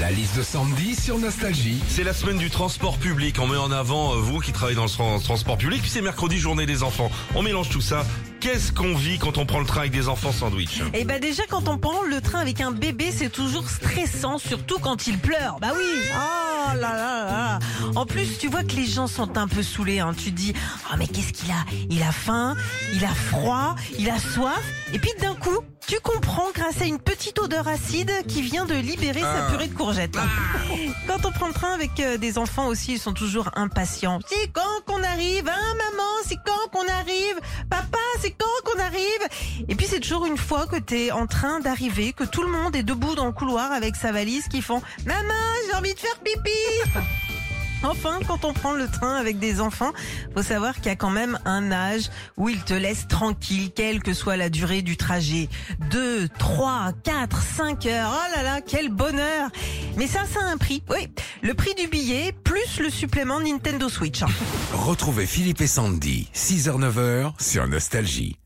La liste de Sandy sur Nostalgie. C'est la semaine du transport public. On met en avant euh, vous qui travaillez dans le tran- transport public. Puis c'est mercredi, journée des enfants. On mélange tout ça. Qu'est-ce qu'on vit quand on prend le train avec des enfants sandwich? Et bah déjà quand on prend le train avec un bébé, c'est toujours stressant, surtout quand il pleure. Bah oui. Oh là là là. En plus, tu vois que les gens sont un peu saoulés. Hein. Tu te dis, oh mais qu'est-ce qu'il a? Il a faim, il a froid, il a soif. Et puis d'un coup, tu comprends grâce à une petite odeur acide qui vient de libérer sa purée de courgettes. Quand on prend le train avec euh, des enfants aussi, ils sont toujours impatients. C'est quand qu'on arrive Hein maman, c'est quand qu'on arrive Papa, c'est quand qu'on arrive Et puis c'est toujours une fois que t'es en train d'arriver, que tout le monde est debout dans le couloir avec sa valise qui font « Maman, j'ai envie de faire pipi !» Enfin, quand on prend le train avec des enfants, faut savoir qu'il y a quand même un âge où ils te laissent tranquille, quelle que soit la durée du trajet. 2, 3, 4, 5 heures. Oh là là, quel bonheur Mais ça, ça a un prix. Oui, le prix du billet plus le supplément Nintendo Switch. Retrouvez Philippe et Sandy, 6h-9h sur Nostalgie.